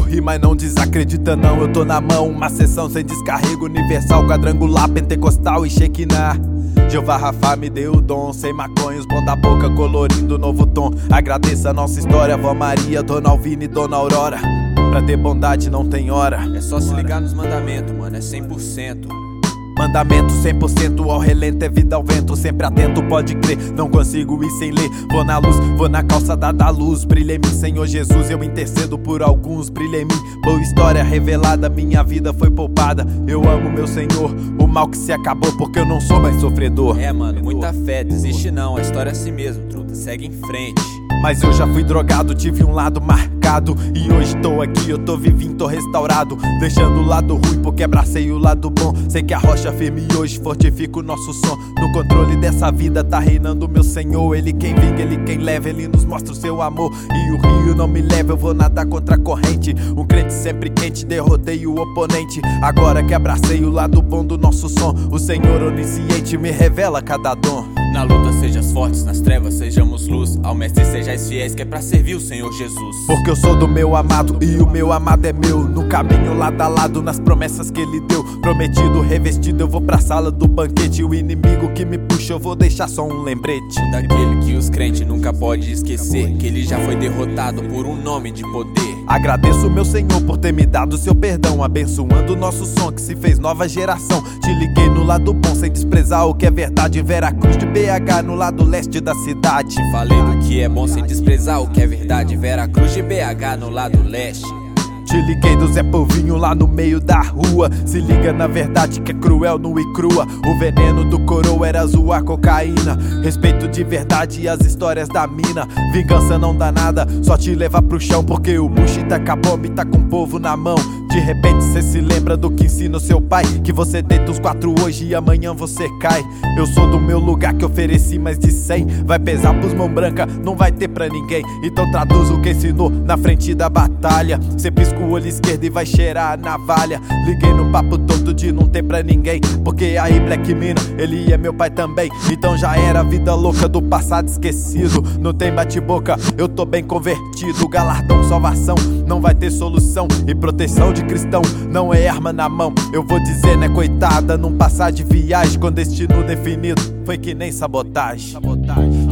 ri, mas não desacredita não. Eu tô na mão, uma sessão sem descarrego Universal, quadrangular, pentecostal e Shekinah Jeová Rafa me deu o dom Sem maconhos, bom da boca, colorindo novo tom. Agradeça a nossa história, Vó Maria, Dona Alvina e Dona Aurora. Pra ter bondade não tem hora. É só se ligar nos mandamentos, mano, é 100% Mandamento 100% ao relento é vida ao vento Sempre atento, pode crer, não consigo ir sem ler Vou na luz, vou na calçada da luz Brilha em mim, Senhor Jesus, eu intercedo por alguns Brilha em mim, boa história revelada Minha vida foi poupada, eu amo meu Senhor O mal que se acabou porque eu não sou mais sofredor. É mano, muita fé, desiste não, a história é assim mesmo, truta, segue em frente mas eu já fui drogado, tive um lado marcado. E hoje tô aqui, eu tô vivinho, tô restaurado. Deixando o lado ruim porque abracei o lado bom. Sei que a rocha firme hoje fortifica o nosso som. No controle dessa vida tá reinando meu Senhor. Ele quem vinga, ele quem leva, ele nos mostra o seu amor. E o rio não me leva, eu vou nadar contra a corrente. Um crente sempre quente, derrotei o oponente. Agora que abracei o lado bom do nosso som O Senhor onisciente me revela cada dom na luta sejas fortes, nas trevas sejamos luz. Ao mestre sejais fiéis, que é pra servir o Senhor Jesus. Porque eu sou do meu amado e o meu amado é meu. No caminho lado a lado, nas promessas que ele deu. Prometido, revestido, eu vou pra sala do banquete. O inimigo que me puxa, eu vou deixar só um lembrete. Daquele que os crentes nunca podem esquecer. Que ele já foi derrotado por um nome de poder. Agradeço meu Senhor por ter me dado seu perdão, abençoando o nosso som que se fez nova geração. Te liguei no lado bom sem desprezar o que é verdade. Veracruz de BH no lado leste da cidade. Falei do que é bom sem desprezar o que é verdade. Veracruz de BH no lado leste. Te liguei do Zé Povinho lá no meio da rua. Se liga na verdade que é cruel, nu e crua. O veneno do coroa era zoar cocaína. Respeito de verdade e as histórias da mina. Vingança não dá nada, só te leva pro chão. Porque o Mushi tá com a bomba e tá com o povo na mão. De repente cê se lembra do que ensina o seu pai? Que você deita os quatro hoje e amanhã você cai. Eu sou do meu lugar que ofereci mais de cem. Vai pesar pros mão branca, não vai ter pra ninguém. Então traduz o que ensinou na frente da batalha. Cê pisca o olho esquerdo e vai cheirar a navalha. Liguei no papo todo de não ter pra ninguém. Porque aí Black Mina, ele é meu pai também. Então já era a vida louca do passado esquecido. Não tem bate-boca, eu tô bem convertido. Galardão, salvação, não vai ter solução. E proteção de cristão não é arma na mão. Eu vou dizer, né, coitada, num passar de viagem com destino definido. Foi que nem sabotagem. Sabotagem.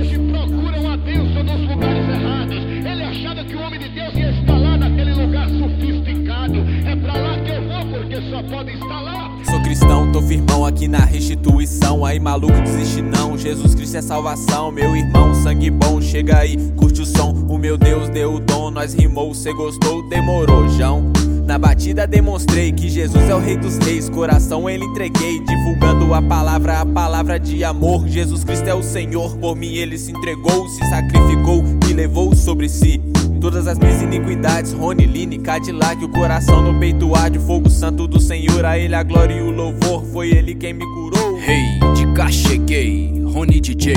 Hoje procuram a bênção nos lugares errados. Ele achava que o homem de Deus ia estar lá naquele lugar sofisticado. É pra lá que eu vou, porque só pode estar lá. Sou cristão, tô firmão aqui na restituição. Aí maluco, desiste não. Jesus Cristo é salvação. Meu irmão, sangue bom, chega aí, curte o som. O meu Deus deu o dom, nós rimou, cê gostou, demorou, João. Na batida demonstrei que Jesus é o rei dos reis, coração ele entreguei, divulgando a palavra, a palavra de amor. Jesus Cristo é o Senhor, por mim ele se entregou, se sacrificou e levou sobre si. Todas as minhas iniquidades, Rony, Line, Cadillac, o coração no peito arde, fogo santo do Senhor, a ele a glória e o louvor, foi ele quem me curou. Hey, de cá cheguei, Rony DJ,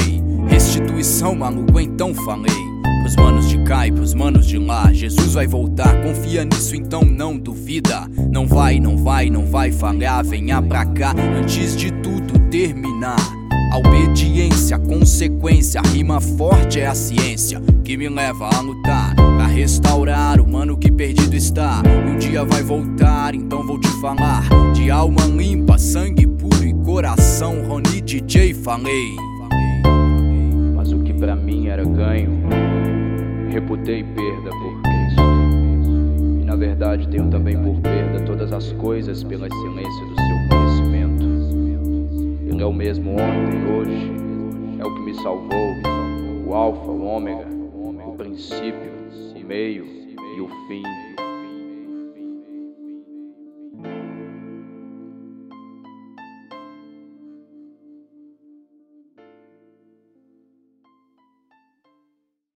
restituição maluco, então falei. E pros manos de lá, Jesus vai voltar, confia nisso então não duvida. Não vai, não vai, não vai falhar, venha pra cá antes de tudo terminar. A obediência, consequência, rima forte é a ciência que me leva a lutar pra restaurar o mano que perdido está. E um dia vai voltar, então vou te falar de alma limpa, sangue puro e coração. Rony DJ falei. Mas o que pra mim era ganho, reputei perda por Cristo. E na verdade tenho também por perda todas as coisas pela excelência do seu conhecimento. Ele é o mesmo ontem, hoje, é o que me salvou, o Alfa, o Ômega, o princípio, o meio e o fim.